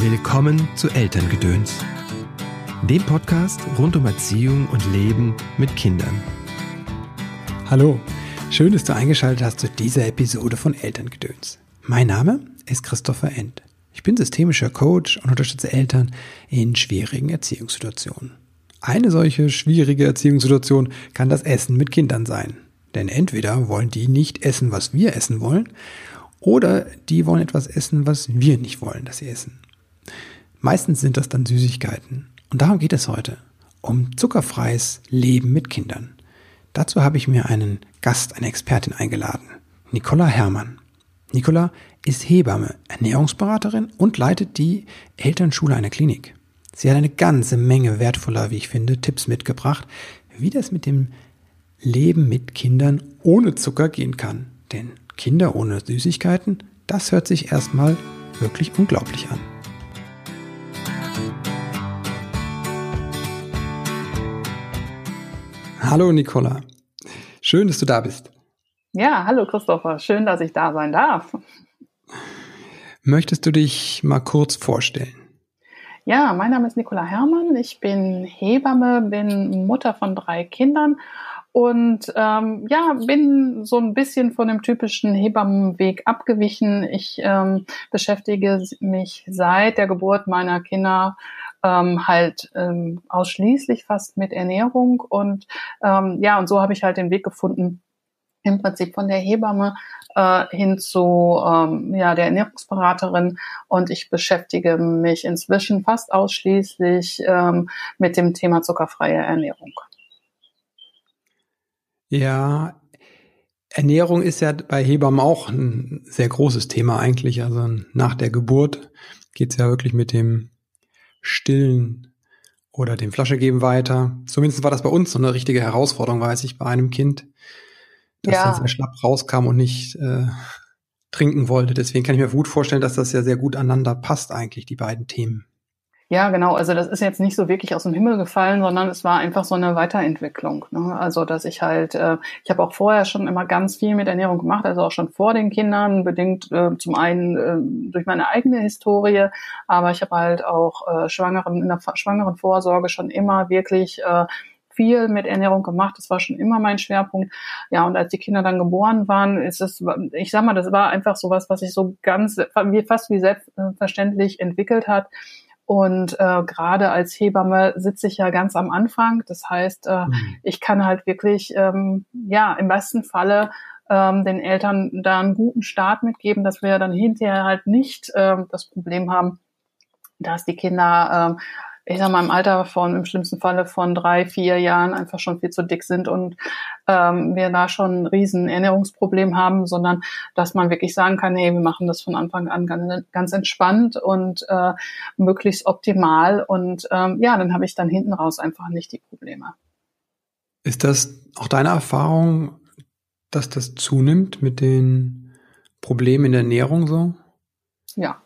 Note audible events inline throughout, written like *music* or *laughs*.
Willkommen zu Elterngedöns, dem Podcast rund um Erziehung und Leben mit Kindern. Hallo, schön, dass du eingeschaltet hast zu dieser Episode von Elterngedöns. Mein Name ist Christopher End. Ich bin systemischer Coach und unterstütze Eltern in schwierigen Erziehungssituationen. Eine solche schwierige Erziehungssituation kann das Essen mit Kindern sein. Denn entweder wollen die nicht essen, was wir essen wollen, oder die wollen etwas essen, was wir nicht wollen, dass sie essen. Meistens sind das dann Süßigkeiten. Und darum geht es heute. Um zuckerfreies Leben mit Kindern. Dazu habe ich mir einen Gast, eine Expertin eingeladen. Nicola Herrmann. Nicola ist Hebamme, Ernährungsberaterin und leitet die Elternschule einer Klinik. Sie hat eine ganze Menge wertvoller, wie ich finde, Tipps mitgebracht, wie das mit dem Leben mit Kindern ohne Zucker gehen kann. Denn Kinder ohne Süßigkeiten, das hört sich erstmal wirklich unglaublich an. Hallo Nicola, schön, dass du da bist. Ja, hallo Christopher, schön, dass ich da sein darf. Möchtest du dich mal kurz vorstellen? Ja, mein Name ist Nicola Herrmann, ich bin Hebamme, bin Mutter von drei Kindern und ähm, ja, bin so ein bisschen von dem typischen Hebammenweg abgewichen. Ich ähm, beschäftige mich seit der Geburt meiner Kinder ähm, halt ähm, ausschließlich fast mit Ernährung und ähm, ja, und so habe ich halt den Weg gefunden, im Prinzip von der Hebamme äh, hin zu ähm, ja, der Ernährungsberaterin und ich beschäftige mich inzwischen fast ausschließlich ähm, mit dem Thema zuckerfreie Ernährung. Ja, Ernährung ist ja bei Hebammen auch ein sehr großes Thema eigentlich. Also nach der Geburt geht es ja wirklich mit dem Stillen oder dem Flaschegeben weiter. Zumindest war das bei uns so eine richtige Herausforderung, weiß ich, bei einem Kind, das ja. dann sehr schlapp rauskam und nicht äh, trinken wollte. Deswegen kann ich mir gut vorstellen, dass das ja sehr gut aneinander passt eigentlich, die beiden Themen. Ja, genau. Also das ist jetzt nicht so wirklich aus dem Himmel gefallen, sondern es war einfach so eine Weiterentwicklung. Ne? Also dass ich halt, äh, ich habe auch vorher schon immer ganz viel mit Ernährung gemacht, also auch schon vor den Kindern, bedingt äh, zum einen äh, durch meine eigene Historie, aber ich habe halt auch äh, Schwangeren in der schwangeren Vorsorge schon immer wirklich äh, viel mit Ernährung gemacht. Das war schon immer mein Schwerpunkt. Ja, und als die Kinder dann geboren waren, ist es, ich sag mal, das war einfach sowas, was sich so ganz, fast wie selbstverständlich entwickelt hat. Und äh, gerade als Hebamme sitze ich ja ganz am Anfang. Das heißt, äh, mhm. ich kann halt wirklich, ähm, ja, im besten Falle ähm, den Eltern da einen guten Start mitgeben, dass wir dann hinterher halt nicht ähm, das Problem haben, dass die Kinder ähm, ich sag mal, im Alter von, im schlimmsten Falle von drei, vier Jahren einfach schon viel zu dick sind und ähm, wir da schon ein riesen Ernährungsproblem haben, sondern dass man wirklich sagen kann, hey, wir machen das von Anfang an ganz, ganz entspannt und äh, möglichst optimal und ähm, ja, dann habe ich dann hinten raus einfach nicht die Probleme. Ist das auch deine Erfahrung, dass das zunimmt mit den Problemen in der Ernährung so? Ja,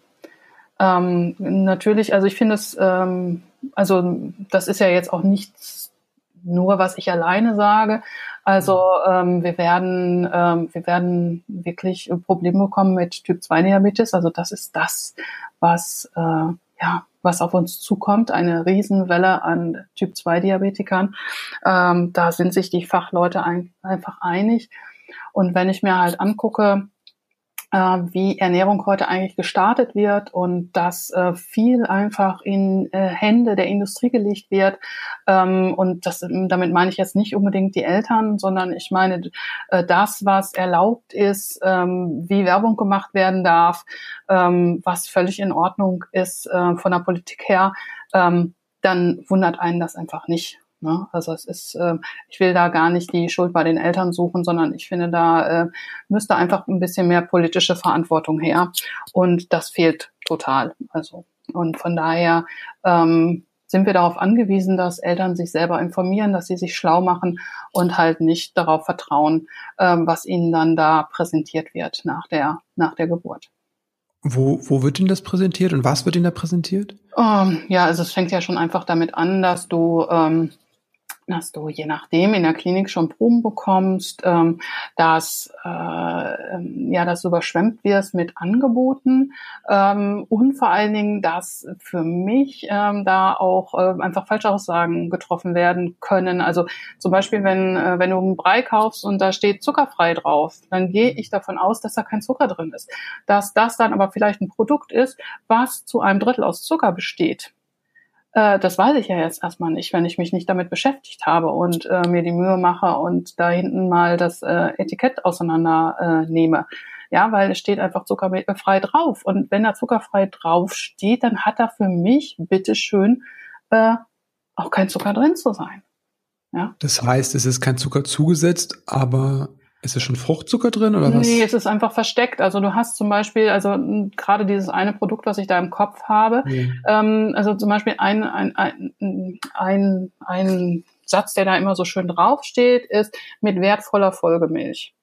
ähm, natürlich, also ich finde es, ähm, also das ist ja jetzt auch nichts nur, was ich alleine sage. Also ähm, wir werden, ähm, wir werden wirklich Probleme bekommen mit Typ 2 Diabetes. Also das ist das, was äh, ja was auf uns zukommt, eine Riesenwelle an Typ 2 Diabetikern. Ähm, da sind sich die Fachleute ein, einfach einig. Und wenn ich mir halt angucke, wie Ernährung heute eigentlich gestartet wird und dass äh, viel einfach in äh, Hände der Industrie gelegt wird. Ähm, und das, damit meine ich jetzt nicht unbedingt die Eltern, sondern ich meine äh, das, was erlaubt ist, ähm, wie Werbung gemacht werden darf, ähm, was völlig in Ordnung ist äh, von der Politik her, ähm, dann wundert einen das einfach nicht. Ne? Also es ist, äh, ich will da gar nicht die Schuld bei den Eltern suchen, sondern ich finde, da äh, müsste einfach ein bisschen mehr politische Verantwortung her. Und das fehlt total. Also und von daher ähm, sind wir darauf angewiesen, dass Eltern sich selber informieren, dass sie sich schlau machen und halt nicht darauf vertrauen, ähm, was ihnen dann da präsentiert wird nach der nach der Geburt. Wo, wo wird Ihnen das präsentiert und was wird Ihnen da präsentiert? Um, ähm, ja, also es fängt ja schon einfach damit an, dass du ähm, dass du je nachdem in der Klinik schon Proben bekommst, ähm, dass äh, ähm, ja, dass du überschwemmt wirst mit Angeboten ähm, und vor allen Dingen, dass für mich ähm, da auch äh, einfach falsche Aussagen getroffen werden können. Also zum Beispiel, wenn äh, wenn du einen Brei kaufst und da steht zuckerfrei drauf, dann gehe ich davon aus, dass da kein Zucker drin ist, dass das dann aber vielleicht ein Produkt ist, was zu einem Drittel aus Zucker besteht. Äh, das weiß ich ja jetzt erstmal nicht, wenn ich mich nicht damit beschäftigt habe und äh, mir die Mühe mache und da hinten mal das äh, Etikett auseinander äh, nehme. Ja, weil es steht einfach zuckerfrei drauf. Und wenn da zuckerfrei drauf steht, dann hat da für mich bitteschön äh, auch kein Zucker drin zu sein. Ja. Das heißt, es ist kein Zucker zugesetzt, aber ist es schon Fruchtzucker drin oder was? Nee, es ist einfach versteckt. Also du hast zum Beispiel, also gerade dieses eine Produkt, was ich da im Kopf habe, mhm. ähm, also zum Beispiel ein, ein, ein, ein, ein Satz, der da immer so schön draufsteht, ist mit wertvoller Folgemilch.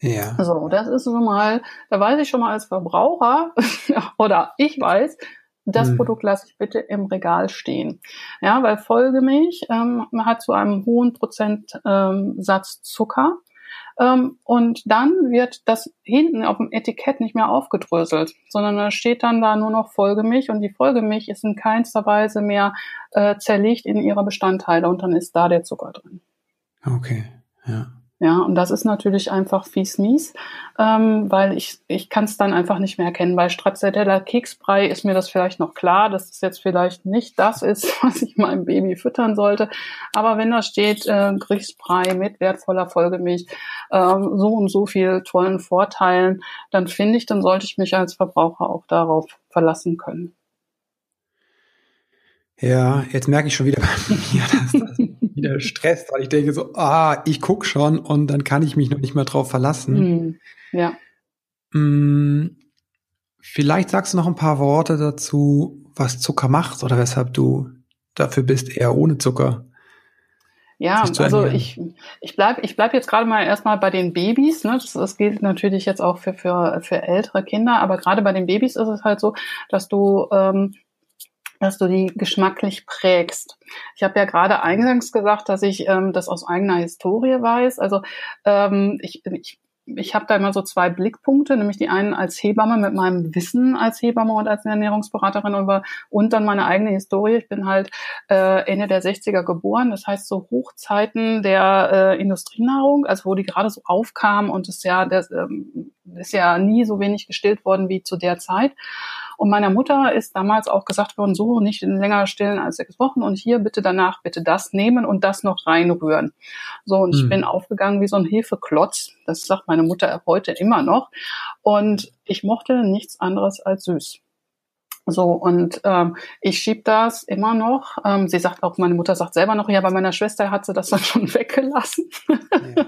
Ja. So, das ist schon mal, da weiß ich schon mal als Verbraucher, *laughs* oder ich weiß, das hm. Produkt lasse ich bitte im Regal stehen. Ja, weil Folgemilch ähm, hat zu einem hohen Prozentsatz ähm, Zucker. Ähm, und dann wird das hinten auf dem Etikett nicht mehr aufgedröselt, sondern da steht dann da nur noch Folgemilch und die Folgemilch ist in keinster Weise mehr äh, zerlegt in ihre Bestandteile und dann ist da der Zucker drin. Okay, ja. Ja, und das ist natürlich einfach fies mies, ähm, weil ich, ich kann es dann einfach nicht mehr erkennen. Bei Stracciatella Keksbrei ist mir das vielleicht noch klar, dass es jetzt vielleicht nicht das ist, *laughs* was ich meinem Baby füttern sollte. Aber wenn da steht äh, Grießbrei mit wertvoller Folgemilch, äh, so und so viel tollen Vorteilen, dann finde ich, dann sollte ich mich als Verbraucher auch darauf verlassen können. Ja, jetzt merke ich schon wieder bei *laughs* mir, dass das wieder stresst, weil ich denke so, ah, ich guck schon und dann kann ich mich noch nicht mehr drauf verlassen. Hm, ja. Hm, vielleicht sagst du noch ein paar Worte dazu, was Zucker macht oder weshalb du dafür bist, eher ohne Zucker. Ja, also ich, ich bleib ich bleib jetzt gerade mal erstmal bei den Babys. Ne? Das, das gilt natürlich jetzt auch für, für, für ältere Kinder, aber gerade bei den Babys ist es halt so, dass du ähm, dass du die geschmacklich prägst. Ich habe ja gerade eingangs gesagt, dass ich ähm, das aus eigener Historie weiß. Also ähm, ich, ich ich habe da immer so zwei Blickpunkte, nämlich die einen als Hebamme mit meinem Wissen als Hebamme und als Ernährungsberaterin über, und dann meine eigene Historie. Ich bin halt äh, Ende der 60er geboren, das heißt so Hochzeiten der äh, Industrienahrung, also wo die gerade so aufkam und es ja, ähm, ist ja nie so wenig gestillt worden wie zu der Zeit. Und meiner Mutter ist damals auch gesagt worden, so nicht länger stillen als sechs Wochen und hier bitte danach bitte das nehmen und das noch reinrühren. So, und hm. ich bin aufgegangen wie so ein Hefeklotz. Das sagt meine Mutter heute immer noch. Und ich mochte nichts anderes als süß. So, und ähm, ich schieb das immer noch. Ähm, sie sagt auch, meine Mutter sagt selber noch, ja, bei meiner Schwester hat sie das dann schon *laughs* weggelassen. Ja.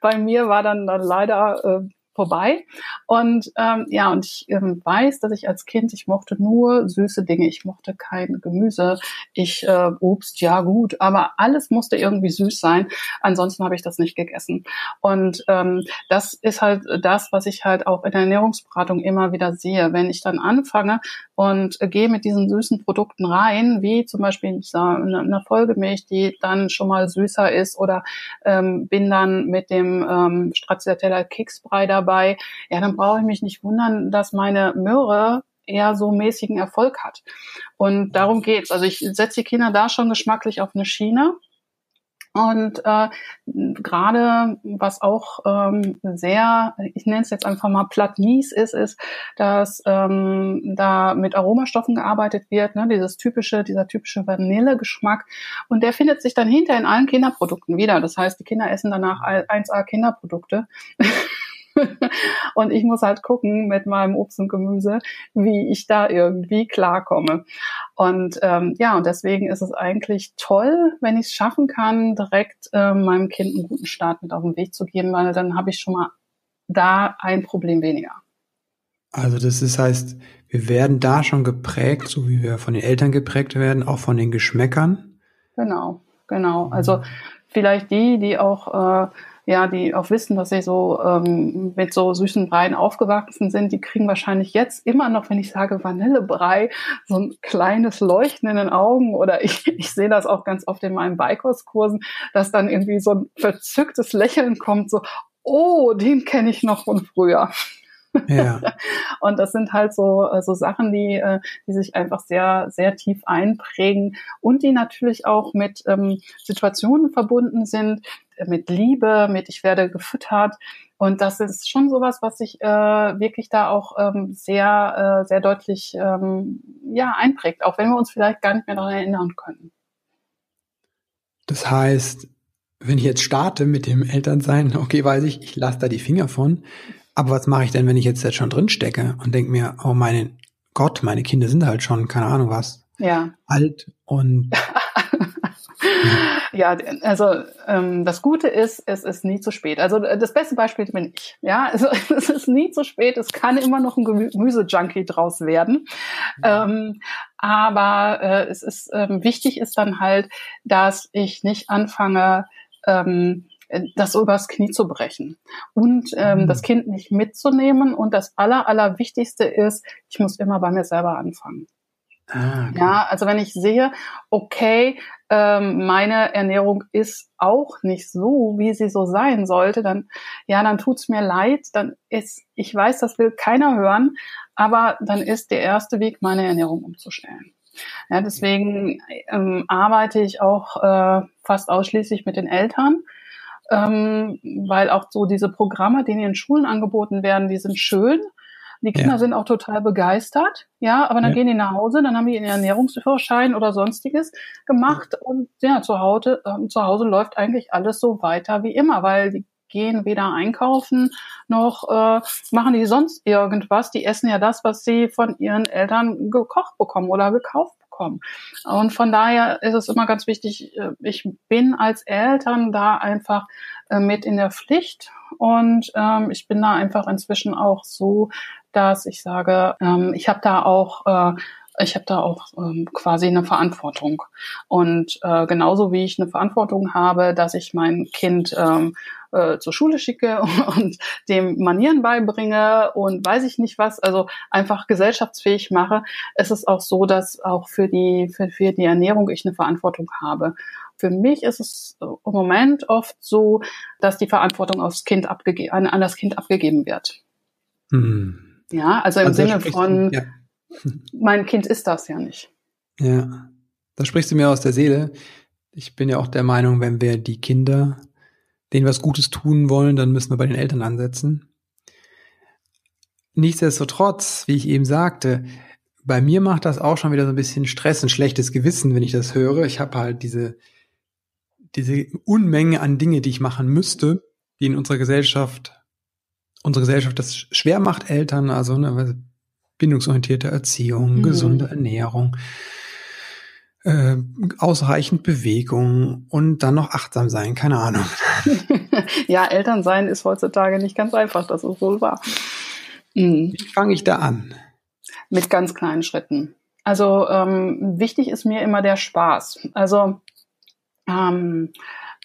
bei mir war dann, dann leider äh, vorbei. Und ähm, ja, und ich ähm, weiß, dass ich als Kind, ich mochte nur süße Dinge, ich mochte kein Gemüse, ich äh, Obst, ja gut, aber alles musste irgendwie süß sein. Ansonsten habe ich das nicht gegessen. Und ähm, das ist halt das, was ich halt auch in der Ernährungsberatung immer wieder sehe. Wenn ich dann anfange und äh, gehe mit diesen süßen Produkten rein, wie zum Beispiel eine, eine Folgemilch, die dann schon mal süßer ist, oder ähm, bin dann mit dem ähm, Stracciatella Keksbrei da dabei, ja, dann brauche ich mich nicht wundern, dass meine Möhre eher so mäßigen Erfolg hat. Und darum geht's. Also ich setze die Kinder da schon geschmacklich auf eine Schiene. Und äh, gerade was auch ähm, sehr, ich nenne es jetzt einfach mal platt mies ist, ist, dass ähm, da mit Aromastoffen gearbeitet wird, ne, dieses typische, dieser typische Vanillegeschmack. Und der findet sich dann hinter in allen Kinderprodukten wieder. Das heißt, die Kinder essen danach 1A Kinderprodukte. *laughs* *laughs* und ich muss halt gucken mit meinem Obst und Gemüse, wie ich da irgendwie klarkomme. Und ähm, ja, und deswegen ist es eigentlich toll, wenn ich es schaffen kann, direkt äh, meinem Kind einen guten Start mit auf den Weg zu geben, weil dann habe ich schon mal da ein Problem weniger. Also das ist, heißt, wir werden da schon geprägt, so wie wir von den Eltern geprägt werden, auch von den Geschmäckern. Genau, genau. Also vielleicht die, die auch äh, ja, die auch wissen, dass sie so ähm, mit so süßen Breien aufgewachsen sind, die kriegen wahrscheinlich jetzt immer noch, wenn ich sage Vanillebrei, so ein kleines Leuchten in den Augen oder ich, *laughs* ich sehe das auch ganz oft in meinen Beikostkursen, dass dann irgendwie so ein verzücktes Lächeln kommt, so, oh, den kenne ich noch von früher. Ja. *laughs* und das sind halt so, äh, so Sachen, die, äh, die sich einfach sehr, sehr tief einprägen und die natürlich auch mit ähm, Situationen verbunden sind, äh, mit Liebe, mit ich werde gefüttert. Und das ist schon sowas, was sich äh, wirklich da auch ähm, sehr, äh, sehr deutlich ähm, ja, einprägt, auch wenn wir uns vielleicht gar nicht mehr daran erinnern können. Das heißt, wenn ich jetzt starte mit dem Elternsein, *laughs* okay, weiß ich, ich lasse da die Finger von. Aber was mache ich denn, wenn ich jetzt, jetzt schon drin stecke und denke mir, oh mein Gott, meine Kinder sind halt schon, keine Ahnung was, ja. alt und *laughs* ja, also ähm, das Gute ist, es ist nie zu spät. Also das beste Beispiel bin ich. Ja, also *laughs* es ist nie zu spät. Es kann immer noch ein Gemüse-Junkie draus werden. Ja. Ähm, aber äh, es ist ähm, wichtig ist dann halt, dass ich nicht anfange, ähm, das übers Knie zu brechen und ähm, mhm. das Kind nicht mitzunehmen. Und das Aller, Allerwichtigste ist, ich muss immer bei mir selber anfangen. Ah, okay. Ja, also wenn ich sehe, okay, ähm, meine Ernährung ist auch nicht so, wie sie so sein sollte, dann ja, dann tut's mir leid. Dann ist, ich weiß, das will keiner hören, aber dann ist der erste Weg, meine Ernährung umzustellen. Ja, deswegen ähm, arbeite ich auch äh, fast ausschließlich mit den Eltern, ähm, weil auch so diese Programme, die in den Schulen angeboten werden, die sind schön. Die Kinder ja. sind auch total begeistert, ja, aber dann ja. gehen die nach Hause, dann haben die ihren Ernährungsführerschein oder sonstiges gemacht und ja, zu Hause, äh, zu Hause läuft eigentlich alles so weiter wie immer, weil die gehen weder einkaufen noch äh, machen die sonst irgendwas. Die essen ja das, was sie von ihren Eltern gekocht bekommen oder gekauft bekommen. Und von daher ist es immer ganz wichtig, äh, ich bin als Eltern da einfach äh, mit in der Pflicht und ähm, ich bin da einfach inzwischen auch so, dass ich sage, ähm, ich habe da auch äh, ich habe da auch ähm, quasi eine Verantwortung. Und äh, genauso wie ich eine Verantwortung habe, dass ich mein Kind ähm, äh, zur Schule schicke *laughs* und dem Manieren beibringe und weiß ich nicht was, also einfach gesellschaftsfähig mache, ist es auch so, dass auch für die, für, für die Ernährung ich eine Verantwortung habe. Für mich ist es im Moment oft so, dass die Verantwortung aufs Kind abgege an, an das Kind abgegeben wird. Hm. Ja, also im also Sinne von, ja. *laughs* mein Kind ist das ja nicht. Ja, da sprichst du mir aus der Seele. Ich bin ja auch der Meinung, wenn wir die Kinder denen was Gutes tun wollen, dann müssen wir bei den Eltern ansetzen. Nichtsdestotrotz, wie ich eben sagte, bei mir macht das auch schon wieder so ein bisschen Stress, ein schlechtes Gewissen, wenn ich das höre. Ich habe halt diese, diese Unmenge an Dinge, die ich machen müsste, die in unserer Gesellschaft, unsere Gesellschaft das schwer macht, Eltern, also ne, bindungsorientierte Erziehung, mhm. gesunde Ernährung, äh, ausreichend Bewegung und dann noch achtsam sein, keine Ahnung. *laughs* ja, Eltern sein ist heutzutage nicht ganz einfach, das ist wohl wahr. Mhm. Wie fange ich da an? Mit ganz kleinen Schritten. Also ähm, wichtig ist mir immer der Spaß. Also ähm,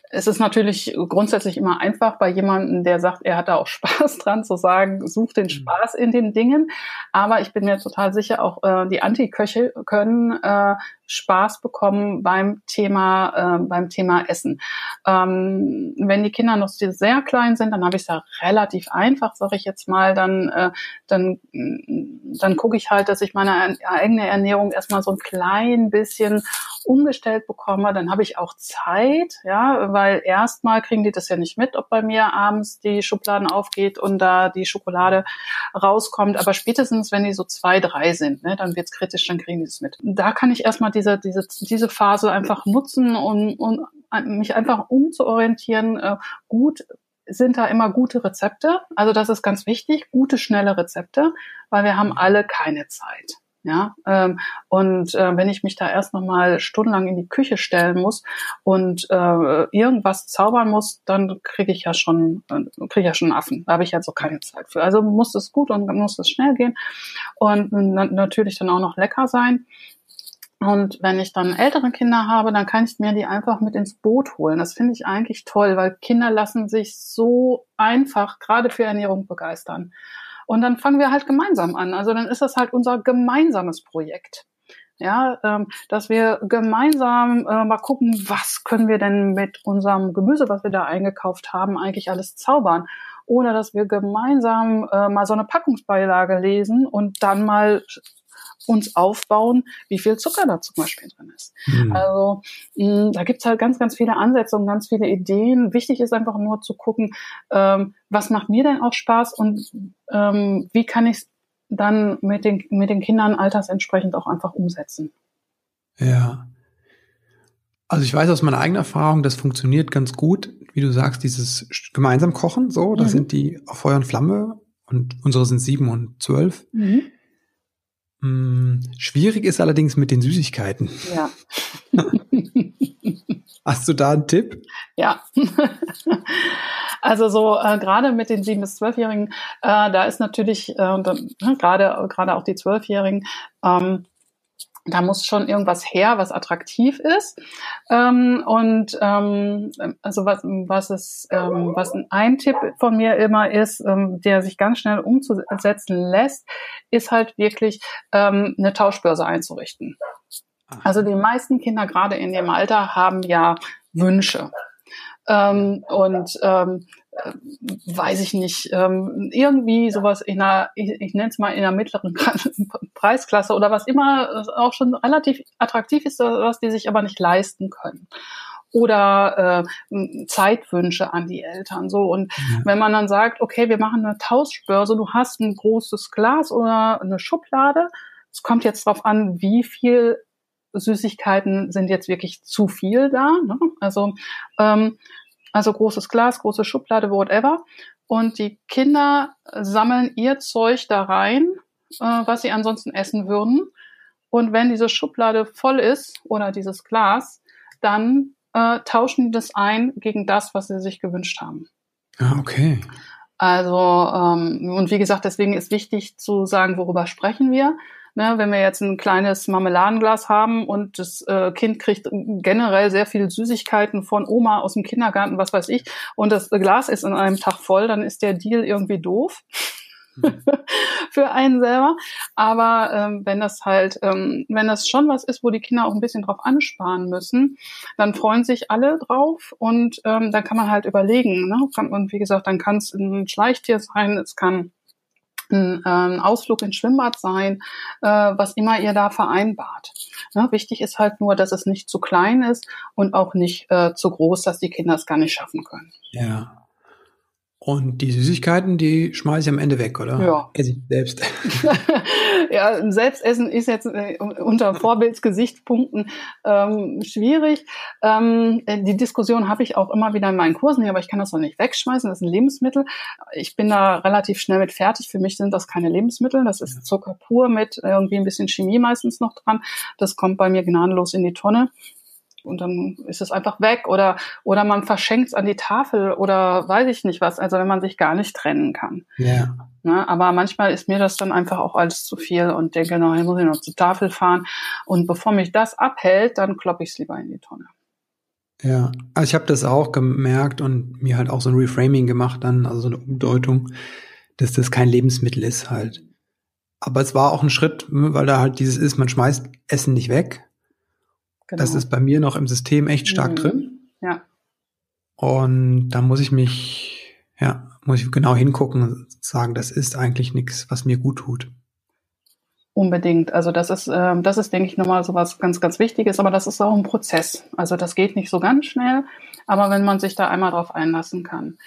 es ist natürlich grundsätzlich immer einfach bei jemandem, der sagt, er hat da auch *laughs* Spaß dran, zu sagen, such den mhm. Spaß in den Dingen. Aber ich bin mir total sicher, auch äh, die Antiköche können äh, Spaß bekommen beim Thema, äh, beim Thema Essen. Ähm, wenn die Kinder noch sehr klein sind, dann habe ich es ja relativ einfach, sage ich jetzt mal, dann, äh, dann, dann gucke ich halt, dass ich meine eigene Ernährung erstmal so ein klein bisschen umgestellt bekomme. Dann habe ich auch Zeit, ja, weil erstmal kriegen die das ja nicht mit, ob bei mir abends die Schubladen aufgeht und da die Schokolade rauskommt. Aber spätestens, wenn die so zwei, drei sind, ne, dann wird's kritisch, dann kriegen die es mit. Da kann ich erstmal diese, diese, diese Phase einfach nutzen und, und mich einfach umzuorientieren. Äh, gut sind da immer gute Rezepte. Also das ist ganz wichtig, gute, schnelle Rezepte, weil wir haben alle keine Zeit. Ja, ähm, und äh, wenn ich mich da erst noch mal stundenlang in die Küche stellen muss und äh, irgendwas zaubern muss, dann kriege ich ja schon äh, kriege ja schon Affen. Da habe ich also keine Zeit für. Also muss es gut und muss es schnell gehen und na natürlich dann auch noch lecker sein. Und wenn ich dann ältere Kinder habe, dann kann ich mir die einfach mit ins Boot holen. Das finde ich eigentlich toll, weil Kinder lassen sich so einfach gerade für Ernährung begeistern. Und dann fangen wir halt gemeinsam an. Also dann ist das halt unser gemeinsames Projekt. Ja, ähm, dass wir gemeinsam äh, mal gucken, was können wir denn mit unserem Gemüse, was wir da eingekauft haben, eigentlich alles zaubern. Oder dass wir gemeinsam äh, mal so eine Packungsbeilage lesen und dann mal uns aufbauen, wie viel Zucker da zum Beispiel drin ist. Mhm. Also mh, da gibt's halt ganz, ganz viele Ansätze und ganz viele Ideen. Wichtig ist einfach nur zu gucken, ähm, was macht mir denn auch Spaß und ähm, wie kann ich es dann mit den, mit den Kindern altersentsprechend auch einfach umsetzen. Ja. Also ich weiß aus meiner eigenen Erfahrung, das funktioniert ganz gut, wie du sagst, dieses gemeinsam Kochen, so, da mhm. sind die auf Feuer und Flamme und unsere sind sieben und zwölf. Mhm. Hm, schwierig ist allerdings mit den Süßigkeiten. Ja. *laughs* Hast du da einen Tipp? Ja. *laughs* Also so äh, gerade mit den sieben bis zwölfjährigen, äh, da ist natürlich äh, ne, gerade gerade auch die zwölfjährigen ähm, da muss schon irgendwas her, was attraktiv ist. Ähm, und ähm, also was, was ist, ähm, was ein Tipp von mir immer ist, ähm, der sich ganz schnell umzusetzen lässt, ist halt wirklich ähm, eine Tauschbörse einzurichten. Also die meisten Kinder gerade in dem Alter haben ja Wünsche. Ähm, und ähm, äh, weiß ich nicht, ähm, irgendwie sowas in einer, ich, ich nenne es mal in einer mittleren *laughs* Preisklasse oder was immer auch schon relativ attraktiv ist, was die sich aber nicht leisten können oder äh, Zeitwünsche an die Eltern. So und ja. wenn man dann sagt, okay, wir machen eine Tauschbörse, du hast ein großes Glas oder eine Schublade, es kommt jetzt darauf an, wie viel Süßigkeiten sind jetzt wirklich zu viel da. Ne? Also ähm, also großes Glas, große Schublade, whatever. Und die Kinder sammeln ihr Zeug da rein, äh, was sie ansonsten essen würden. Und wenn diese Schublade voll ist oder dieses Glas, dann äh, tauschen die das ein gegen das, was sie sich gewünscht haben. Ah, okay. Also, ähm, und wie gesagt, deswegen ist wichtig zu sagen, worüber sprechen wir. Ne, wenn wir jetzt ein kleines Marmeladenglas haben und das äh, Kind kriegt generell sehr viel Süßigkeiten von Oma aus dem Kindergarten, was weiß ich, und das Glas ist in einem Tag voll, dann ist der Deal irgendwie doof. Mhm. *laughs* für einen selber. Aber ähm, wenn das halt, ähm, wenn das schon was ist, wo die Kinder auch ein bisschen drauf ansparen müssen, dann freuen sich alle drauf und ähm, dann kann man halt überlegen. Ne? Und wie gesagt, dann kann es ein Schleichtier sein, es kann ein ähm, Ausflug ins Schwimmbad sein, äh, was immer ihr da vereinbart. Ja, wichtig ist halt nur, dass es nicht zu klein ist und auch nicht äh, zu groß, dass die Kinder es gar nicht schaffen können. Ja. Und die Süßigkeiten, die schmeiße ich am Ende weg, oder? Ja. Esse ich selbst. *laughs* ja, Selbstessen ist jetzt äh, unter Vorbildsgesichtspunkten ähm, schwierig. Ähm, die Diskussion habe ich auch immer wieder in meinen Kursen, aber ich kann das doch nicht wegschmeißen. Das ist ein Lebensmittel. Ich bin da relativ schnell mit fertig. Für mich sind das keine Lebensmittel. Das ist Zucker pur mit irgendwie ein bisschen Chemie meistens noch dran. Das kommt bei mir gnadenlos in die Tonne und dann ist es einfach weg oder oder man verschenkt es an die Tafel oder weiß ich nicht was, also wenn man sich gar nicht trennen kann. Ja. Ne, aber manchmal ist mir das dann einfach auch alles zu viel und denke, noch, ich muss ich noch zur Tafel fahren und bevor mich das abhält, dann kloppe ich es lieber in die Tonne. Ja, also ich habe das auch gemerkt und mir halt auch so ein Reframing gemacht dann, also so eine Umdeutung, dass das kein Lebensmittel ist halt. Aber es war auch ein Schritt, weil da halt dieses ist, man schmeißt Essen nicht weg, Genau. Das ist bei mir noch im System echt stark mhm. drin. Ja. Und da muss ich mich, ja, muss ich genau hingucken und sagen, das ist eigentlich nichts, was mir gut tut. Unbedingt. Also das ist, ähm, das ist, denke ich, nochmal so was ganz, ganz Wichtiges, aber das ist auch ein Prozess. Also das geht nicht so ganz schnell, aber wenn man sich da einmal drauf einlassen kann.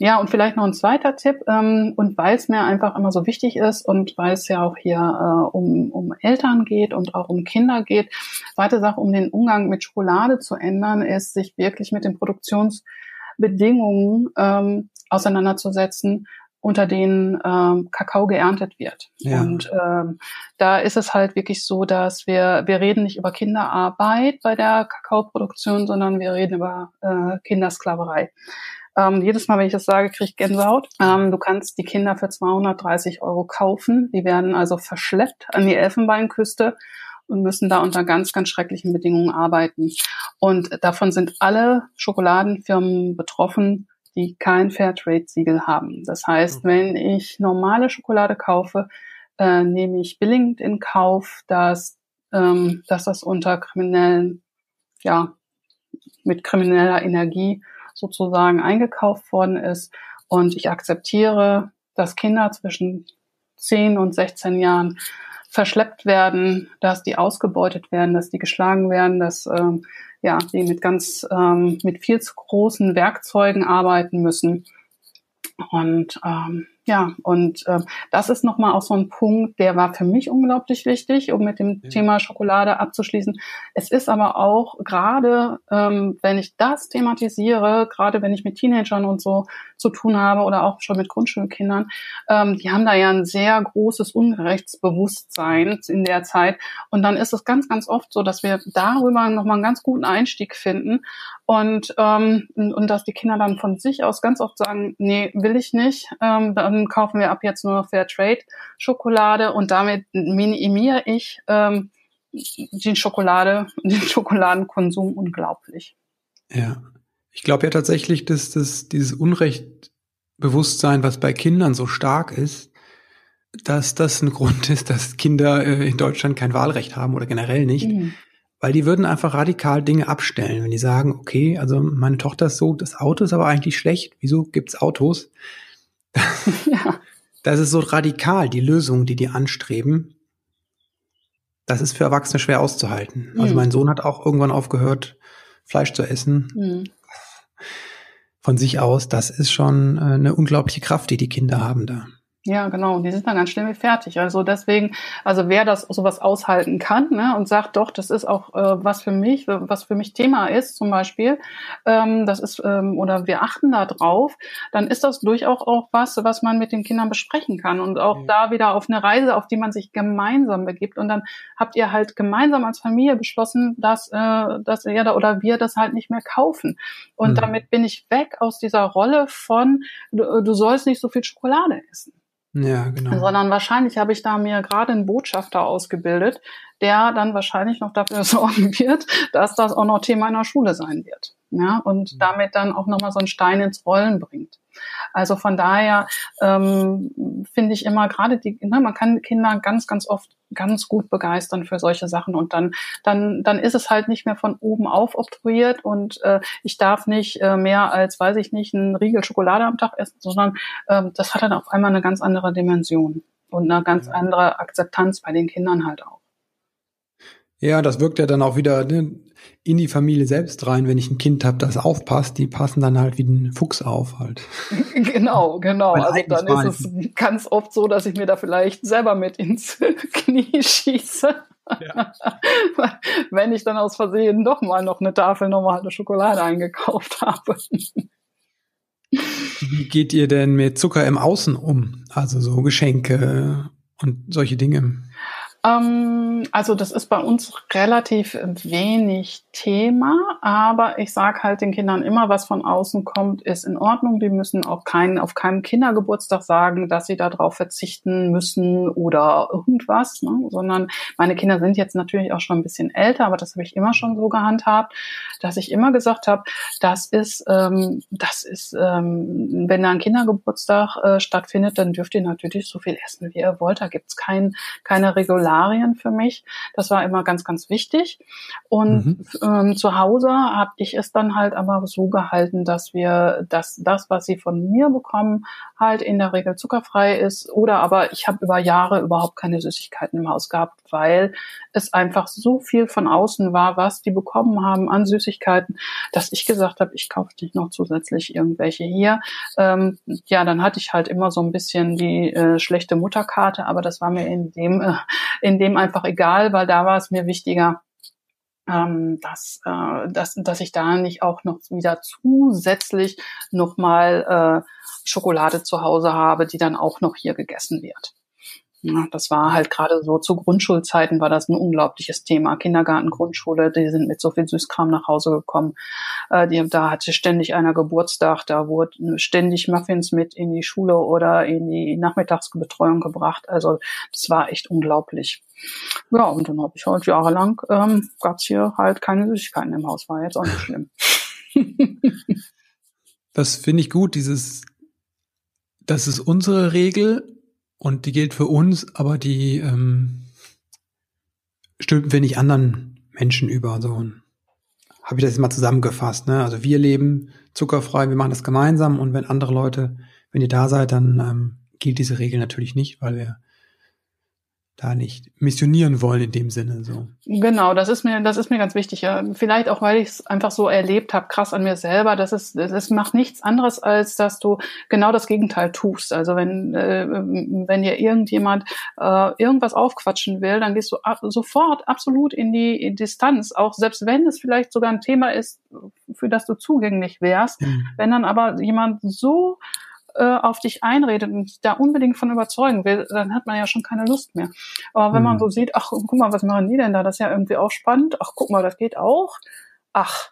Ja, und vielleicht noch ein zweiter Tipp, ähm, und weil es mir einfach immer so wichtig ist und weil es ja auch hier äh, um, um Eltern geht und auch um Kinder geht, zweite Sache, um den Umgang mit Schokolade zu ändern, ist, sich wirklich mit den Produktionsbedingungen ähm, auseinanderzusetzen, unter denen ähm, Kakao geerntet wird. Ja. Und ähm, da ist es halt wirklich so, dass wir wir reden nicht über Kinderarbeit bei der Kakaoproduktion, sondern wir reden über äh, Kindersklaverei. Ähm, jedes Mal, wenn ich das sage, kriege ich Gänsehaut. Ähm, du kannst die Kinder für 230 Euro kaufen. Die werden also verschleppt an die Elfenbeinküste und müssen da unter ganz, ganz schrecklichen Bedingungen arbeiten. Und davon sind alle Schokoladenfirmen betroffen, die kein Fairtrade-Siegel haben. Das heißt, mhm. wenn ich normale Schokolade kaufe, äh, nehme ich billigend in Kauf, dass, ähm, dass das unter kriminellen, ja, mit krimineller Energie sozusagen eingekauft worden ist. Und ich akzeptiere, dass Kinder zwischen 10 und 16 Jahren verschleppt werden, dass die ausgebeutet werden, dass die geschlagen werden, dass ähm, ja, die mit ganz ähm, mit viel zu großen Werkzeugen arbeiten müssen. Und ähm, ja, und äh, das ist nochmal auch so ein Punkt, der war für mich unglaublich wichtig, um mit dem ja. Thema Schokolade abzuschließen. Es ist aber auch gerade, ähm, wenn ich das thematisiere, gerade wenn ich mit Teenagern und so zu tun habe oder auch schon mit Grundschulkindern, ähm, die haben da ja ein sehr großes Unrechtsbewusstsein in der Zeit. Und dann ist es ganz, ganz oft so, dass wir darüber nochmal einen ganz guten Einstieg finden und, ähm, und dass die Kinder dann von sich aus ganz oft sagen, nee, will ich nicht. Ähm, dann kaufen wir ab jetzt nur noch Fair Trade Schokolade und damit minimiere ich ähm, den Schokolade, *laughs* den Schokoladenkonsum unglaublich. Ja, ich glaube ja tatsächlich, dass das dieses Unrechtbewusstsein, was bei Kindern so stark ist, dass das ein *laughs* Grund ist, dass Kinder äh, in Deutschland kein Wahlrecht haben oder generell nicht. Mhm. Weil die würden einfach radikal Dinge abstellen, wenn die sagen, okay, also meine Tochter ist so, das Auto ist aber eigentlich schlecht, wieso gibt's Autos? *laughs* ja. Das ist so radikal, die Lösung, die die anstreben. Das ist für Erwachsene schwer auszuhalten. Mhm. Also mein Sohn hat auch irgendwann aufgehört, Fleisch zu essen. Mhm. Von sich aus, das ist schon äh, eine unglaubliche Kraft, die die Kinder haben da. Ja, genau. Die sind dann ganz schnell fertig. Also deswegen, also wer das sowas aushalten kann ne, und sagt, doch, das ist auch äh, was für mich, was für mich Thema ist, zum Beispiel, ähm, das ist ähm, oder wir achten da drauf, dann ist das durchaus auch was, was man mit den Kindern besprechen kann und auch ja. da wieder auf eine Reise, auf die man sich gemeinsam begibt und dann habt ihr halt gemeinsam als Familie beschlossen, dass äh, dass ihr da oder wir das halt nicht mehr kaufen und mhm. damit bin ich weg aus dieser Rolle von du, du sollst nicht so viel Schokolade essen. Ja, genau. Sondern wahrscheinlich habe ich da mir gerade einen Botschafter ausgebildet, der dann wahrscheinlich noch dafür *laughs* sorgen wird, dass das auch noch Thema in der Schule sein wird. Ja, und mhm. damit dann auch nochmal so einen Stein ins Rollen bringt. Also von daher ähm, finde ich immer gerade die, ne, man kann Kinder ganz, ganz oft ganz gut begeistern für solche Sachen und dann, dann, dann ist es halt nicht mehr von oben auf obtruiert und äh, ich darf nicht äh, mehr als, weiß ich nicht, einen Riegel Schokolade am Tag essen, sondern äh, das hat dann auf einmal eine ganz andere Dimension und eine ganz andere Akzeptanz bei den Kindern halt auch. Ja, das wirkt ja dann auch wieder ne, in die Familie selbst rein, wenn ich ein Kind habe, das aufpasst, die passen dann halt wie ein Fuchs auf halt. *laughs* Genau, genau. Weil also dann ist es ganz oft so, dass ich mir da vielleicht selber mit ins *laughs* Knie schieße. Ja. *laughs* wenn ich dann aus Versehen doch mal noch eine Tafel normale Schokolade eingekauft habe. Wie geht ihr denn mit Zucker im Außen um? Also so Geschenke und solche Dinge? Ähm, also das ist bei uns relativ wenig Thema, aber ich sage halt den Kindern immer, was von außen kommt, ist in Ordnung. Die müssen auch kein, auf keinem Kindergeburtstag sagen, dass sie darauf verzichten müssen oder irgendwas, ne? sondern meine Kinder sind jetzt natürlich auch schon ein bisschen älter, aber das habe ich immer schon so gehandhabt, dass ich immer gesagt habe, das ist, ähm, das ist, ähm, wenn da ein Kindergeburtstag äh, stattfindet, dann dürft ihr natürlich so viel essen, wie ihr wollt. Da gibt's kein, keine Regularien Regularien für mich. Das war immer ganz, ganz wichtig. Und mhm. ähm, zu Hause habe ich es dann halt aber so gehalten, dass wir dass das, was sie von mir bekommen, halt in der Regel zuckerfrei ist. Oder aber ich habe über Jahre überhaupt keine Süßigkeiten im Haus gehabt, weil es einfach so viel von außen war, was die bekommen haben an Süßigkeiten, dass ich gesagt habe, ich kaufe nicht noch zusätzlich irgendwelche hier. Ähm, ja, dann hatte ich halt immer so ein bisschen die äh, schlechte Mutterkarte, aber das war mir in dem äh, in dem einfach egal, weil da war es mir wichtiger, ähm, dass, äh, dass, dass ich da nicht auch noch wieder zusätzlich nochmal äh, Schokolade zu Hause habe, die dann auch noch hier gegessen wird. Ja, das war halt gerade so zu Grundschulzeiten war das ein unglaubliches Thema. Kindergarten, Grundschule, die sind mit so viel Süßkram nach Hause gekommen. Äh, die, da hatte ständig einer Geburtstag, da wurden ständig Muffins mit in die Schule oder in die Nachmittagsbetreuung gebracht. Also das war echt unglaublich. Ja, und dann habe ich halt jahrelang, ähm, gab hier halt keine Süßigkeiten im Haus. War jetzt auch nicht schlimm. *laughs* das finde ich gut, dieses, das ist unsere Regel und die gilt für uns, aber die ähm, stülpen wir nicht anderen Menschen über. So habe ich das jetzt mal zusammengefasst. Ne? Also wir leben zuckerfrei, wir machen das gemeinsam und wenn andere Leute, wenn ihr da seid, dann ähm, gilt diese Regel natürlich nicht, weil wir da nicht missionieren wollen in dem Sinne so. Genau, das ist mir das ist mir ganz wichtig. Ja. Vielleicht auch, weil ich es einfach so erlebt habe, krass an mir selber. Das ist es macht nichts anderes als, dass du genau das Gegenteil tust. Also wenn äh, wenn dir irgendjemand äh, irgendwas aufquatschen will, dann gehst du ab, sofort absolut in die Distanz, auch selbst wenn es vielleicht sogar ein Thema ist, für das du zugänglich wärst. Mhm. Wenn dann aber jemand so äh, auf dich einredet und da unbedingt von überzeugen will, dann hat man ja schon keine Lust mehr. Aber wenn mhm. man so sieht, ach, guck mal, was machen die denn da? Das ist ja irgendwie auch spannend. Ach, guck mal, das geht auch. Ach,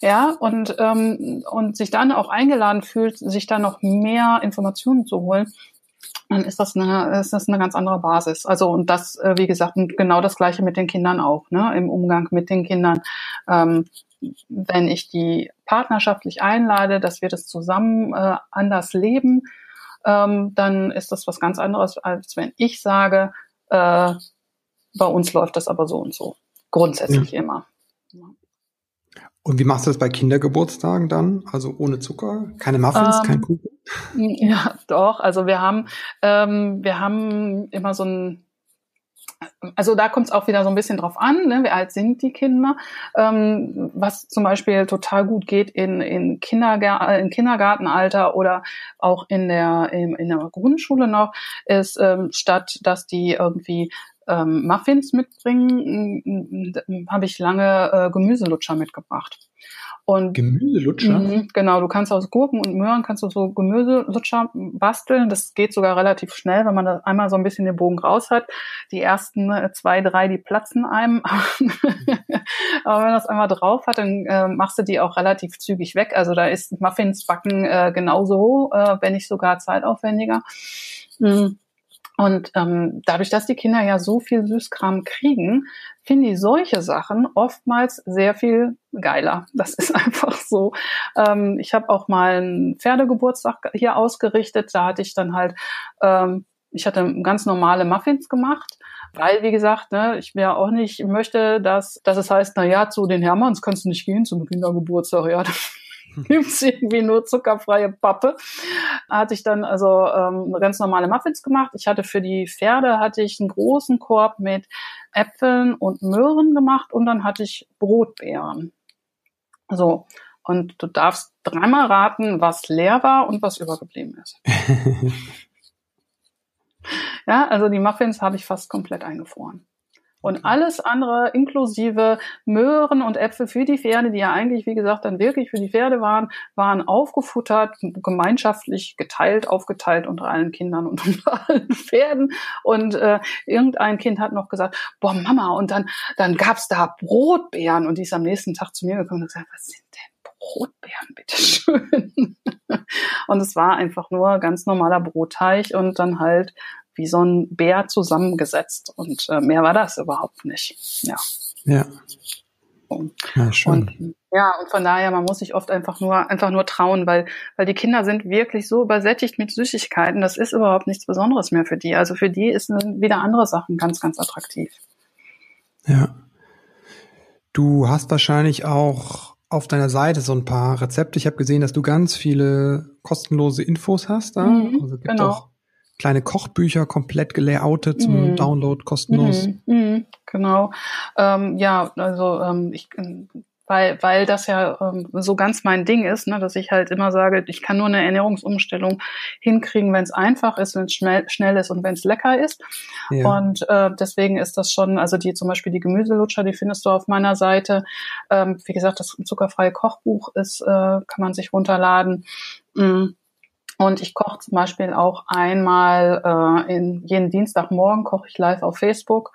ja, und, ähm, und sich dann auch eingeladen fühlt, sich da noch mehr Informationen zu holen, dann ist das eine, ist das eine ganz andere Basis. Also und das, äh, wie gesagt, genau das Gleiche mit den Kindern auch, ne, im Umgang mit den Kindern. Ähm, wenn ich die partnerschaftlich einlade, dass wir das zusammen äh, anders leben, ähm, dann ist das was ganz anderes, als wenn ich sage, äh, bei uns läuft das aber so und so. Grundsätzlich ja. immer. Und wie machst du das bei Kindergeburtstagen dann? Also ohne Zucker? Keine Muffins, ähm, kein Kuchen? *laughs* Ja, doch. Also wir haben, ähm, wir haben immer so ein also da kommt es auch wieder so ein bisschen drauf an, ne? wie alt sind die Kinder. Ähm, was zum Beispiel total gut geht in, in, Kindergar in Kindergartenalter oder auch in der, in, in der Grundschule noch, ist ähm, statt dass die irgendwie ähm, Muffins mitbringen, habe ich lange äh, Gemüselutscher mitgebracht. Und Gemüselutscher? Mh, genau, du kannst aus Gurken und Möhren kannst du so Gemüselutscher basteln. Das geht sogar relativ schnell, wenn man da einmal so ein bisschen den Bogen raus hat. Die ersten äh, zwei, drei, die platzen einem. *laughs* Aber wenn man das einmal drauf hat, dann äh, machst du die auch relativ zügig weg. Also da ist Muffins backen äh, genauso, äh, wenn nicht sogar zeitaufwendiger. Mhm. Und ähm, dadurch, dass die Kinder ja so viel Süßkram kriegen, finde ich solche Sachen oftmals sehr viel geiler. Das ist *laughs* einfach so. Ähm, ich habe auch mal einen Pferdegeburtstag hier ausgerichtet. Da hatte ich dann halt, ähm, ich hatte ganz normale Muffins gemacht. Weil, wie gesagt, ne, ich mir auch nicht möchte, dass, dass es heißt, na ja, zu den Hermanns kannst du nicht gehen zum Kindergeburtstag. Ja, *laughs* gibt's irgendwie nur zuckerfreie Pappe. Hatte ich dann also ähm, ganz normale Muffins gemacht. Ich hatte für die Pferde hatte ich einen großen Korb mit Äpfeln und Möhren gemacht und dann hatte ich Brotbeeren. So. Und du darfst dreimal raten, was leer war und was übergeblieben ist. *laughs* ja, also die Muffins habe ich fast komplett eingefroren. Und alles andere, inklusive Möhren und Äpfel für die Pferde, die ja eigentlich, wie gesagt, dann wirklich für die Pferde waren, waren aufgefuttert, gemeinschaftlich geteilt, aufgeteilt unter allen Kindern und *laughs* unter allen Pferden. Und äh, irgendein Kind hat noch gesagt, boah, Mama, und dann, dann gab's da Brotbeeren. Und die ist am nächsten Tag zu mir gekommen und gesagt, was sind denn Brotbeeren, bitteschön. *laughs* und es war einfach nur ganz normaler Brotteig und dann halt wie so ein Bär zusammengesetzt. Und äh, mehr war das überhaupt nicht. Ja. Ja. Ja, schön. Und, ja, und von daher, man muss sich oft einfach nur, einfach nur trauen, weil, weil die Kinder sind wirklich so übersättigt mit Süßigkeiten. Das ist überhaupt nichts Besonderes mehr für die. Also für die ist wieder andere Sachen ganz, ganz attraktiv. Ja. Du hast wahrscheinlich auch auf deiner Seite so ein paar Rezepte. Ich habe gesehen, dass du ganz viele kostenlose Infos hast da. Mhm, also gibt genau. auch kleine Kochbücher komplett gelayoutet zum mm. Download kostenlos. Mm, mm, genau. Ähm, ja, also ähm, ich weil, weil das ja ähm, so ganz mein Ding ist, ne, dass ich halt immer sage, ich kann nur eine Ernährungsumstellung hinkriegen, wenn es einfach ist, wenn es schnell, schnell ist und wenn es lecker ist. Ja. Und äh, deswegen ist das schon, also die zum Beispiel die Gemüselutscher, die findest du auf meiner Seite. Ähm, wie gesagt, das zuckerfreie Kochbuch ist, äh, kann man sich runterladen. Mm Und ich koche zum Beispiel auch einmal äh, in jeden Dienstagmorgen koche ich live auf Facebook.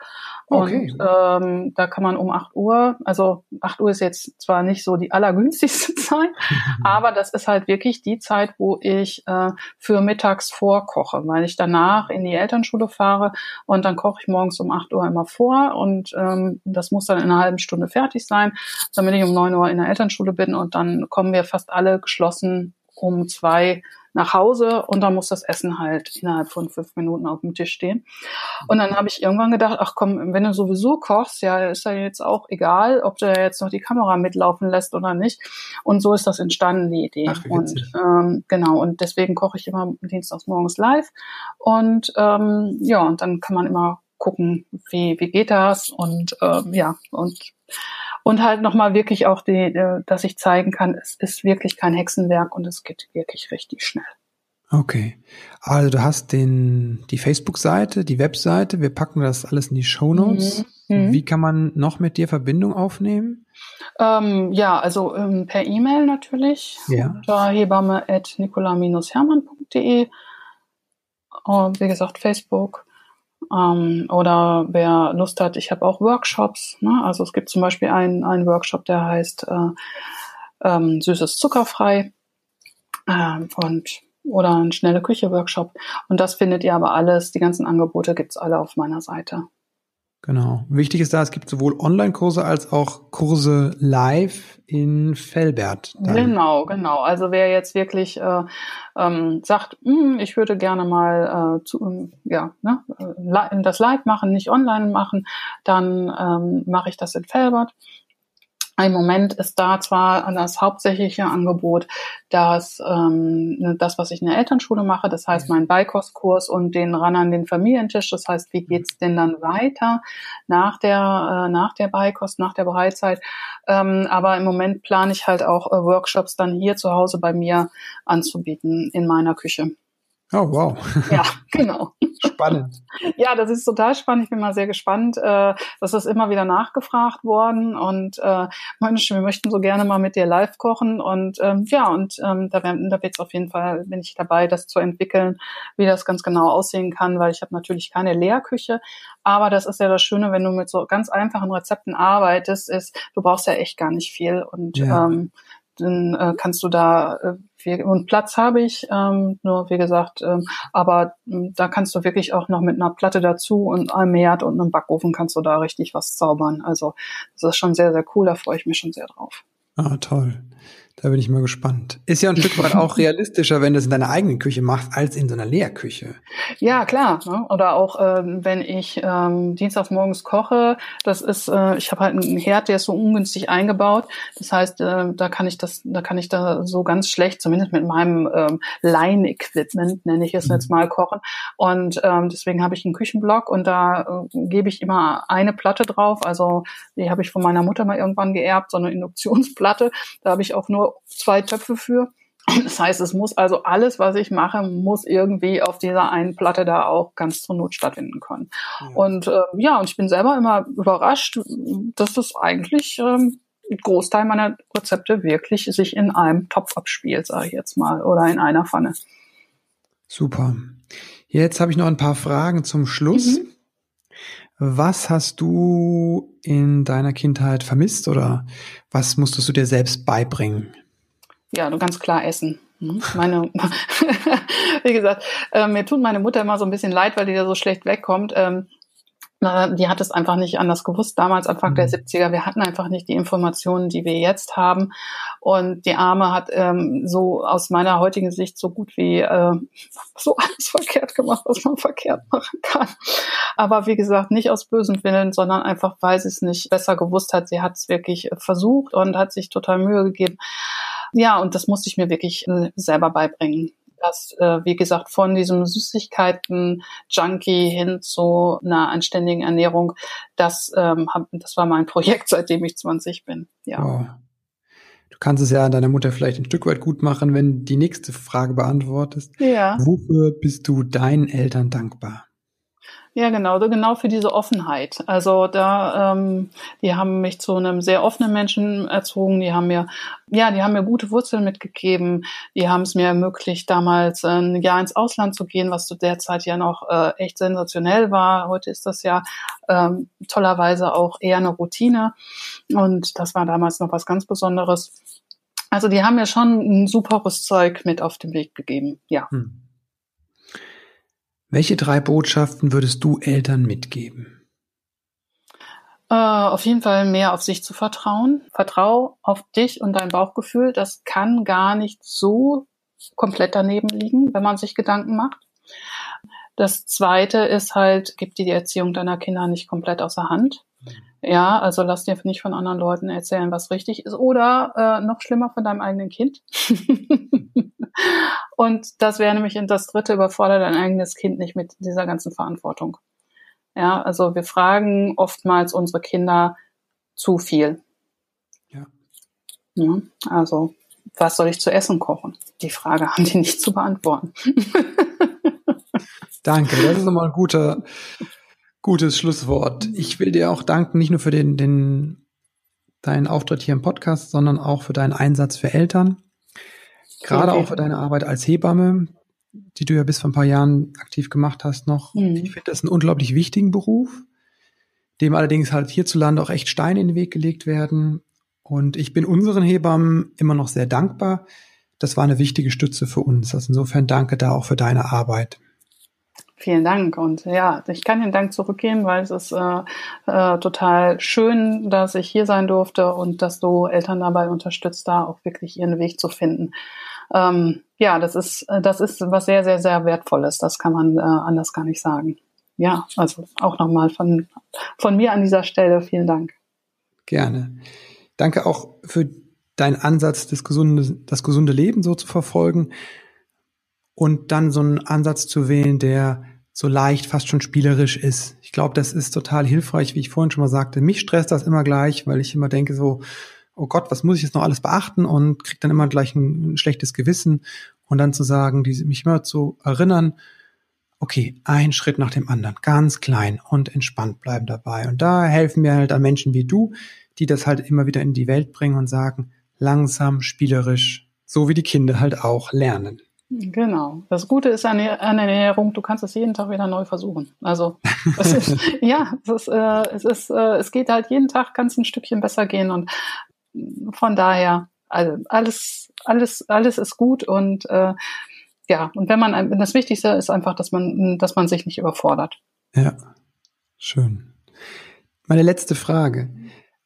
Okay. Und ähm, da kann man um 8 Uhr, also 8 Uhr ist jetzt zwar nicht so die allergünstigste *laughs* Zeit, *laughs* aber das ist halt wirklich die Zeit, wo ich äh, für mittags vorkoche, weil ich danach in die Elternschule fahre und dann koche ich morgens um 8 Uhr immer vor und ähm, das muss dann in einer halben Stunde fertig sein, damit ich um 9 Uhr in der Elternschule bin und dann kommen wir fast alle geschlossen um zwei nach Hause und dann muss das Essen halt innerhalb von fünf Minuten auf dem Tisch stehen. Und dann habe ich irgendwann gedacht, ach komm, wenn du sowieso kochst, ja, ist ja jetzt auch egal, ob du jetzt noch die Kamera mitlaufen lässt oder nicht. Und so ist das entstanden, die Idee. Ach, und ähm, genau, und deswegen koche ich immer dienstags morgens live. Und ähm, ja, und dann kann man immer gucken, wie, wie geht das und ähm, ja, und und halt nochmal wirklich auch die, äh, dass ich zeigen kann, es ist wirklich kein Hexenwerk und es geht wirklich richtig schnell. Okay. Also du hast den, die Facebook-Seite, die Webseite, wir packen das alles in die Show Notes. Mhm. mhm. Wie kann man noch mit dir Verbindung aufnehmen? Ähm, ja, also ähm, per E-Mail natürlich. Ja. Unter hebamme at nicola-hermann.de. Wie gesagt, Facebook. Ähm, oder wer Lust hat, ich habe auch Workshops. Ne? Also es gibt zum Beispiel einen, einen Workshop, der heißt äh, ähm, Süßes Zuckerfrei ähm, und oder ein schnelle Küche Workshop. Und das findet ihr aber alles, die ganzen Angebote gibt's alle auf meiner Seite. Genau. Wichtig ist da, es gibt sowohl Online-Kurse als auch Kurse live in Felbert. Dann. Genau, genau. Also wer jetzt wirklich äh, ähm, sagt, hm, ich würde gerne mal äh, zu, ähm, ja, ne, äh, das Live machen, nicht online machen, dann ähm, mache ich das in Felbert. Im Moment ist da zwar das hauptsächliche Angebot, dass ähm, das, was ich in der Elternschule mache, das heißt mein Beikostkurs und den ran an den Familientisch. Das heißt, wie geht's denn dann weiter nach der äh, nach der Beikost, nach der Bereitszeit? Ähm, aber im Moment plane ich halt auch äh, Workshops dann hier zu Hause bei mir anzubieten in meiner Küche. Oh, wow. Ja, *laughs* genau. Spannend. ja, das ist total spannend. Ich bin mal sehr gespannt. Äh, das ist immer wieder nachgefragt worden und äh, Mensch, wir möchten so gerne mal mit dir live kochen und ähm, ja, und ähm, da, da wird es auf jeden Fall, bin ich dabei, das zu entwickeln, wie das ganz genau aussehen kann, weil ich habe natürlich keine Lehrküche, aber das ist ja das Schöne, wenn du mit so ganz einfachen Rezepten arbeitest, ist, du brauchst ja echt gar nicht viel und ja. ähm, dann äh, kannst du da äh, und Platz habe ich, ähm, nur wie gesagt, ähm, aber äh, da kannst du wirklich auch noch mit einer Platte dazu und einem Herd und einem Backofen kannst du da richtig was zaubern. Also das ist schon sehr, sehr cool, da freue ich mich schon sehr drauf. Ah, toll. Da bin ich mal gespannt. Ist ja ein Stück weit auch *laughs* realistischer, wenn du es in deiner eigenen Küche machst, als in so einer Lehrküche. Ja, klar. Ne? Oder auch, ähm, wenn ich ähm, dienstags morgens koche, das ist, äh, ich habe halt einen Herd, der ist so ungünstig eingebaut. Das heißt, äh, da kann ich das, da kann ich da so ganz schlecht, zumindest mit meinem ähm, Line-Equipment, nenne ich es mhm. jetzt mal, kochen. Und ähm, deswegen habe ich einen Küchenblock und da äh, gebe ich immer eine Platte drauf. Also die habe ich von meiner Mutter mal irgendwann geerbt, so eine Induktionsplatte. Da habe ich auch nur zwei Töpfe für. Das heißt, es muss also alles, was ich mache, muss irgendwie auf dieser einen Platte da auch ganz zur Not stattfinden können. Ja. Und äh, ja, und ich bin selber immer überrascht, dass das eigentlich ähm, ein Großteil meiner Rezepte wirklich sich in einem Topf abspielt, sage ich jetzt mal, oder in einer Pfanne. Super. Jetzt habe ich noch ein paar Fragen zum Schluss. Mhm. Was hast du in deiner Kindheit vermisst oder was musstest du dir selbst beibringen? Ja, du ganz klar essen. Hm? Meine, *laughs* wie gesagt, äh, mir tut meine Mutter immer so ein bisschen leid, weil die da so schlecht wegkommt. Ähm, die hat es einfach nicht anders gewusst, damals Anfang mhm. der 70er. Wir hatten einfach nicht die Informationen, die wir jetzt haben. Und die Arme hat ähm, so aus meiner heutigen Sicht so gut wie äh, *laughs* so alles verkehrt gemacht, was man verkehrt machen kann. Aber wie gesagt, nicht aus bösem Willen, sondern einfach, weil sie es nicht besser gewusst hat. Sie hat es wirklich versucht und hat sich total Mühe gegeben. Ja, und das musste ich mir wirklich äh, selber beibringen dass, äh, wie gesagt, von diesem Süßigkeiten-Junkie hin zu einer anständigen Ernährung, das, ähm, das war mein Projekt, *laughs* seitdem ich 20 bin. Ja. Wow. Du kannst es ja deiner Mutter vielleicht ein Stück weit gut machen, wenn die nächste Frage beantwortest. Ja. Wofür bist du deinen Eltern dankbar? Ja, genau, genau für diese Offenheit. Also da, ähm, die haben mich zu einem sehr offenen Menschen erzogen. Die haben mir, ja, die haben mir gute Wurzeln mitgegeben. Die haben es mir ermöglicht, damals ein Jahr ins Ausland zu gehen, was zu der Zeit ja noch äh, echt sensationell war. Heute ist das ja ähm, tollerweise auch eher eine Routine. Und das war damals noch was ganz Besonderes. Also die haben mir schon ein superes Zeug mit auf den Weg gegeben. Ja. Hm. Welche drei Botschaften würdest du Eltern mitgeben? Äh, auf jeden Fall mehr auf sich zu vertrauen. Vertrau auf dich und dein Bauchgefühl. Das kann gar nicht so komplett daneben liegen, wenn man sich Gedanken macht. Das zweite ist halt, gib dir die Erziehung deiner Kinder nicht komplett außer Hand. Ja, also lass dir nicht von anderen Leuten erzählen, was richtig ist. Oder äh, noch schlimmer von deinem eigenen Kind. *laughs* Und das wäre nämlich das dritte, überfordert dein eigenes Kind nicht mit dieser ganzen Verantwortung. Ja, also wir fragen oftmals unsere Kinder zu viel. Ja. ja also, was soll ich zu essen kochen? Die Frage haben die nicht zu beantworten. *laughs* Danke, das ist nochmal ein guter, gutes Schlusswort. Ich will dir auch danken, nicht nur für den, den, deinen Auftritt hier im Podcast, sondern auch für deinen Einsatz für Eltern. Gerade okay. auch für deine Arbeit als Hebamme, die du ja bis vor ein paar Jahren aktiv gemacht hast noch. Mhm. Ich finde das einen unglaublich wichtigen Beruf, dem allerdings halt hierzulande auch echt Steine in den Weg gelegt werden. Und ich bin unseren Hebammen immer noch sehr dankbar. Das war eine wichtige Stütze für uns. Also insofern danke da auch für deine Arbeit. Vielen Dank. Und ja, ich kann den Dank zurückgeben, weil es ist äh, äh, total schön, dass ich hier sein durfte und dass du Eltern dabei unterstützt, da auch wirklich ihren Weg zu finden ähm, ja, das ist, das ist was sehr, sehr, sehr Wertvolles. Das kann man äh, anders gar nicht sagen. Ja, also auch nochmal von, von mir an dieser Stelle vielen Dank. Gerne. Danke auch für deinen Ansatz, das gesunde, das gesunde Leben so zu verfolgen und dann so einen Ansatz zu wählen, der so leicht, fast schon spielerisch ist. Ich glaube, das ist total hilfreich, wie ich vorhin schon mal sagte. Mich stresst das immer gleich, weil ich immer denke so, oh Gott, was muss ich jetzt noch alles beachten und kriege dann immer gleich ein, ein, schlechtes Gewissen und dann zu sagen, die, mich immer zu erinnern, okay, ein Schritt nach dem anderen, ganz klein und entspannt bleiben dabei. Und da helfen mir halt an Menschen wie du, die das halt immer wieder in die Welt bringen und sagen, langsam, spielerisch, so wie die Kinder halt auch lernen. Genau. Das Gute ist an der Ernährung, du kannst es jeden Tag wieder neu versuchen. Also es ist, *laughs* *laughs* ja, es ist, äh, es ist, äh, es geht halt jeden Tag ganz ein Stückchen besser gehen und von daher, also alles, alles, alles ist gut und äh, ja, und wenn man, das Wichtigste ist einfach, dass man, dass man sich nicht überfordert. Ja, schön. Meine letzte Frage.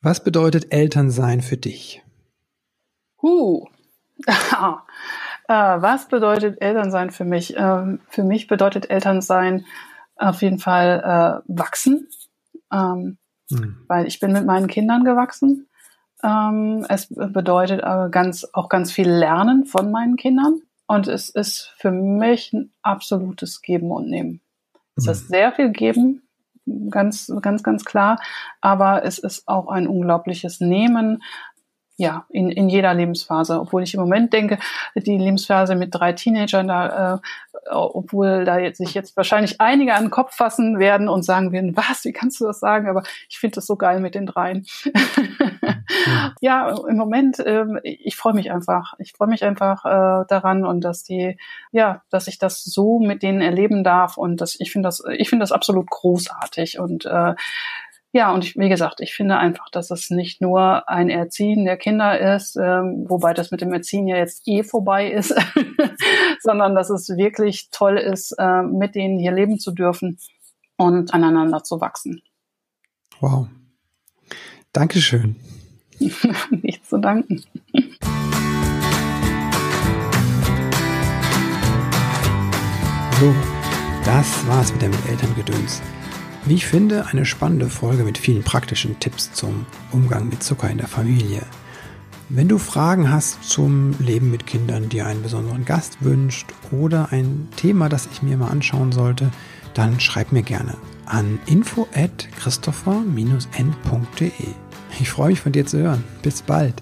Was bedeutet Elternsein für dich? Huh. *laughs* äh, was bedeutet Elternsein für mich? Äh, für mich bedeutet Elternsein auf jeden Fall äh, wachsen, ähm, hm. weil ich bin mit meinen Kindern gewachsen. Ähm, es bedeutet aber ganz, auch ganz viel Lernen von meinen Kindern. Und es ist für mich ein absolutes Geben und Nehmen. Es mhm. ist sehr viel Geben, ganz, ganz, ganz klar. Aber es ist auch ein unglaubliches Nehmen, ja, in, in jeder Lebensphase. Obwohl ich im Moment denke, die Lebensphase mit drei Teenagern, da, äh, obwohl da jetzt sich jetzt wahrscheinlich einige an den Kopf fassen werden und sagen werden, was, wie kannst du das sagen? Aber ich finde das so geil mit den dreien. *laughs* ja, im Moment, äh, ich freue mich einfach. Ich freue mich einfach äh, daran und dass die, ja, dass ich das so mit denen erleben darf und das, ich finde das, ich finde das absolut großartig und äh, ja, und ich, wie gesagt, ich finde einfach, dass es nicht nur ein Erziehen der Kinder ist, ähm, wobei das mit dem Erziehen ja jetzt eh vorbei ist, *laughs* sondern dass es wirklich toll ist, äh, mit denen hier leben zu dürfen und aneinander zu wachsen. Wow. Dankeschön. *laughs* Nichts zu danken. So, das war's mit Elterngedöns. Wie ich finde, eine spannende Folge mit vielen praktischen Tipps zum Umgang mit Zucker in der Familie. Wenn du Fragen hast zum Leben mit Kindern, dir einen besonderen Gast wünscht oder ein Thema, das ich mir mal anschauen sollte, dann schreib mir gerne an info at christopher-n.de. Ich freue mich von dir zu hören. Bis bald.